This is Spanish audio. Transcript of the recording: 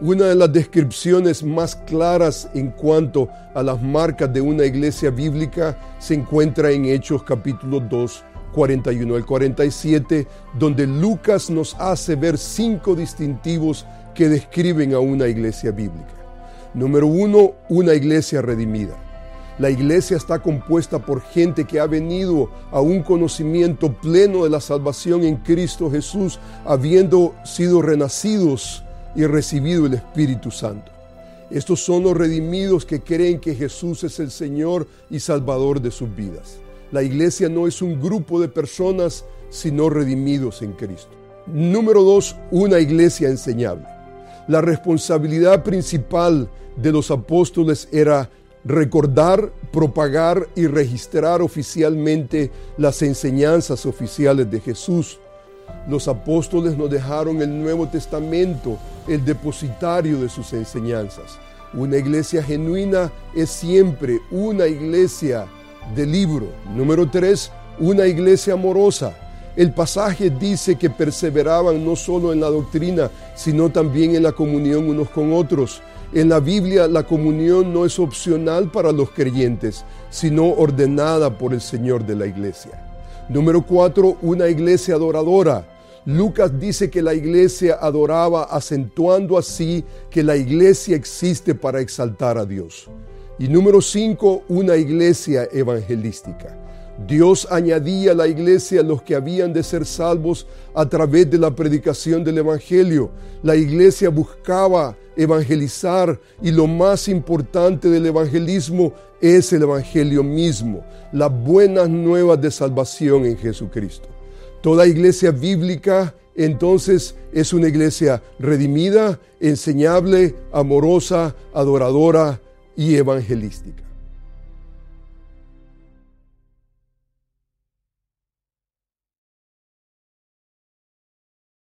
Una de las descripciones más claras en cuanto a las marcas de una iglesia bíblica se encuentra en Hechos capítulo 2, 41 al 47, donde Lucas nos hace ver cinco distintivos que describen a una iglesia bíblica. Número uno, una iglesia redimida. La iglesia está compuesta por gente que ha venido a un conocimiento pleno de la salvación en Cristo Jesús, habiendo sido renacidos y recibido el Espíritu Santo. Estos son los redimidos que creen que Jesús es el Señor y Salvador de sus vidas. La iglesia no es un grupo de personas, sino redimidos en Cristo. Número dos, una iglesia enseñable. La responsabilidad principal de los apóstoles era recordar, propagar y registrar oficialmente las enseñanzas oficiales de Jesús los apóstoles nos dejaron el Nuevo Testamento, el depositario de sus enseñanzas. Una iglesia genuina es siempre una iglesia de libro. Número tres, una iglesia amorosa. El pasaje dice que perseveraban no solo en la doctrina, sino también en la comunión unos con otros. En la Biblia la comunión no es opcional para los creyentes, sino ordenada por el Señor de la iglesia. Número cuatro, una iglesia adoradora. Lucas dice que la iglesia adoraba acentuando así que la iglesia existe para exaltar a Dios. Y número cinco, una iglesia evangelística. Dios añadía a la iglesia los que habían de ser salvos a través de la predicación del Evangelio. La iglesia buscaba evangelizar y lo más importante del evangelismo es el Evangelio mismo, las buenas nuevas de salvación en Jesucristo. Toda iglesia bíblica entonces es una iglesia redimida, enseñable, amorosa, adoradora y evangelística.